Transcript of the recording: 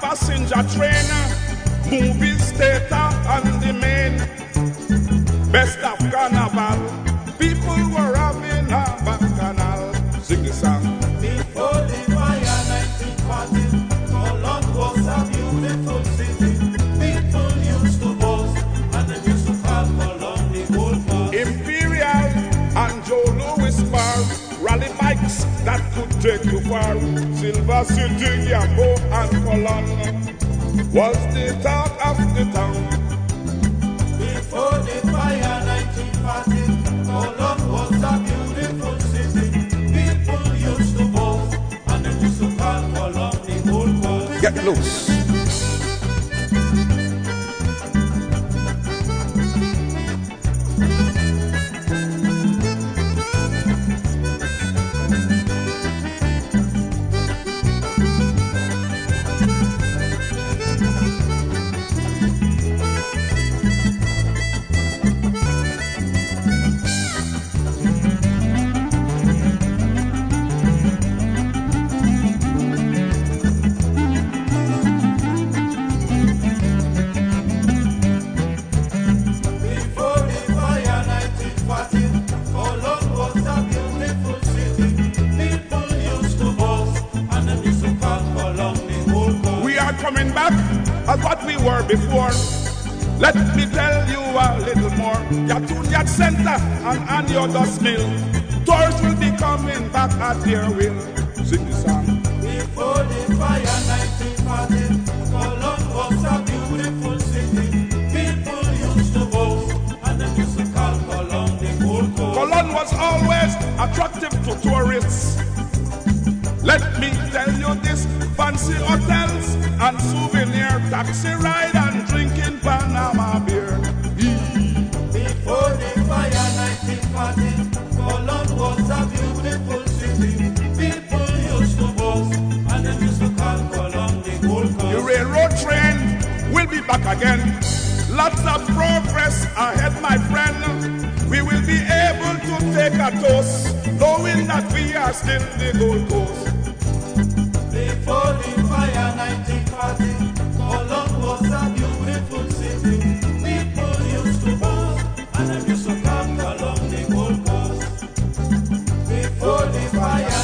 passenger trainer, movie theater and the main. Best of carnival, people were having a bacchanal. Sing the song. Take you far. Silver City, Yambo and Colon was the talk of the town. Before the fire, 1940, Colombo was a beautiful city. People used to boast, and they used to call Colombo the Gold Coast. Get loose. Back as what we were before. Let me tell you a little more. Yatuniat Center and Aniodos Mill. Tours will be coming back at their will. Sing the song. Before the fire, 1940, Colombo was a beautiful city. People used to boast, and they used to call Colombo the Coast. Colon was always attractive to tourists. Let me and souvenir taxi ride and drinking Panama beer. Before the fire, 1940, Colombo was a beautiful city. People used to boast, and they used to call Colombo the Gold The railroad train will be back again. Lots of progress ahead, my friend. We will be able to take a toast, knowing that we are still the Gold Coast. And they used to call Coast. Before the fire,